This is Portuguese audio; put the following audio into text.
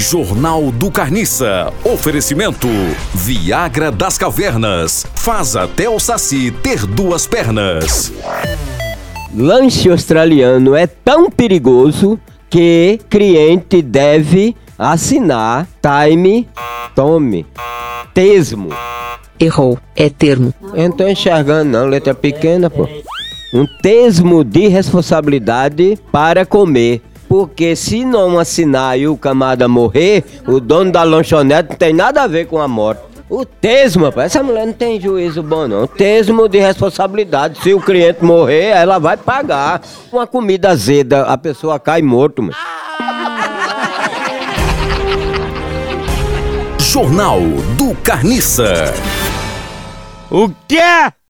Jornal do Carniça. Oferecimento: Viagra das Cavernas. Faz até o Saci ter duas pernas. Lanche australiano é tão perigoso que cliente deve assinar time, tome, tesmo. Errou. É termo. Eu não tô enxergando não, letra pequena, pô. Um tesmo de responsabilidade para comer. Porque se não assinar e o camada morrer, o dono da lanchonete não tem nada a ver com a morte. O tesmo, rapaz, essa mulher não tem juízo bom não. Tesmo de responsabilidade. Se o cliente morrer, ela vai pagar. Uma comida azeda, a pessoa cai morto, mano. Jornal do Carniça. O quê?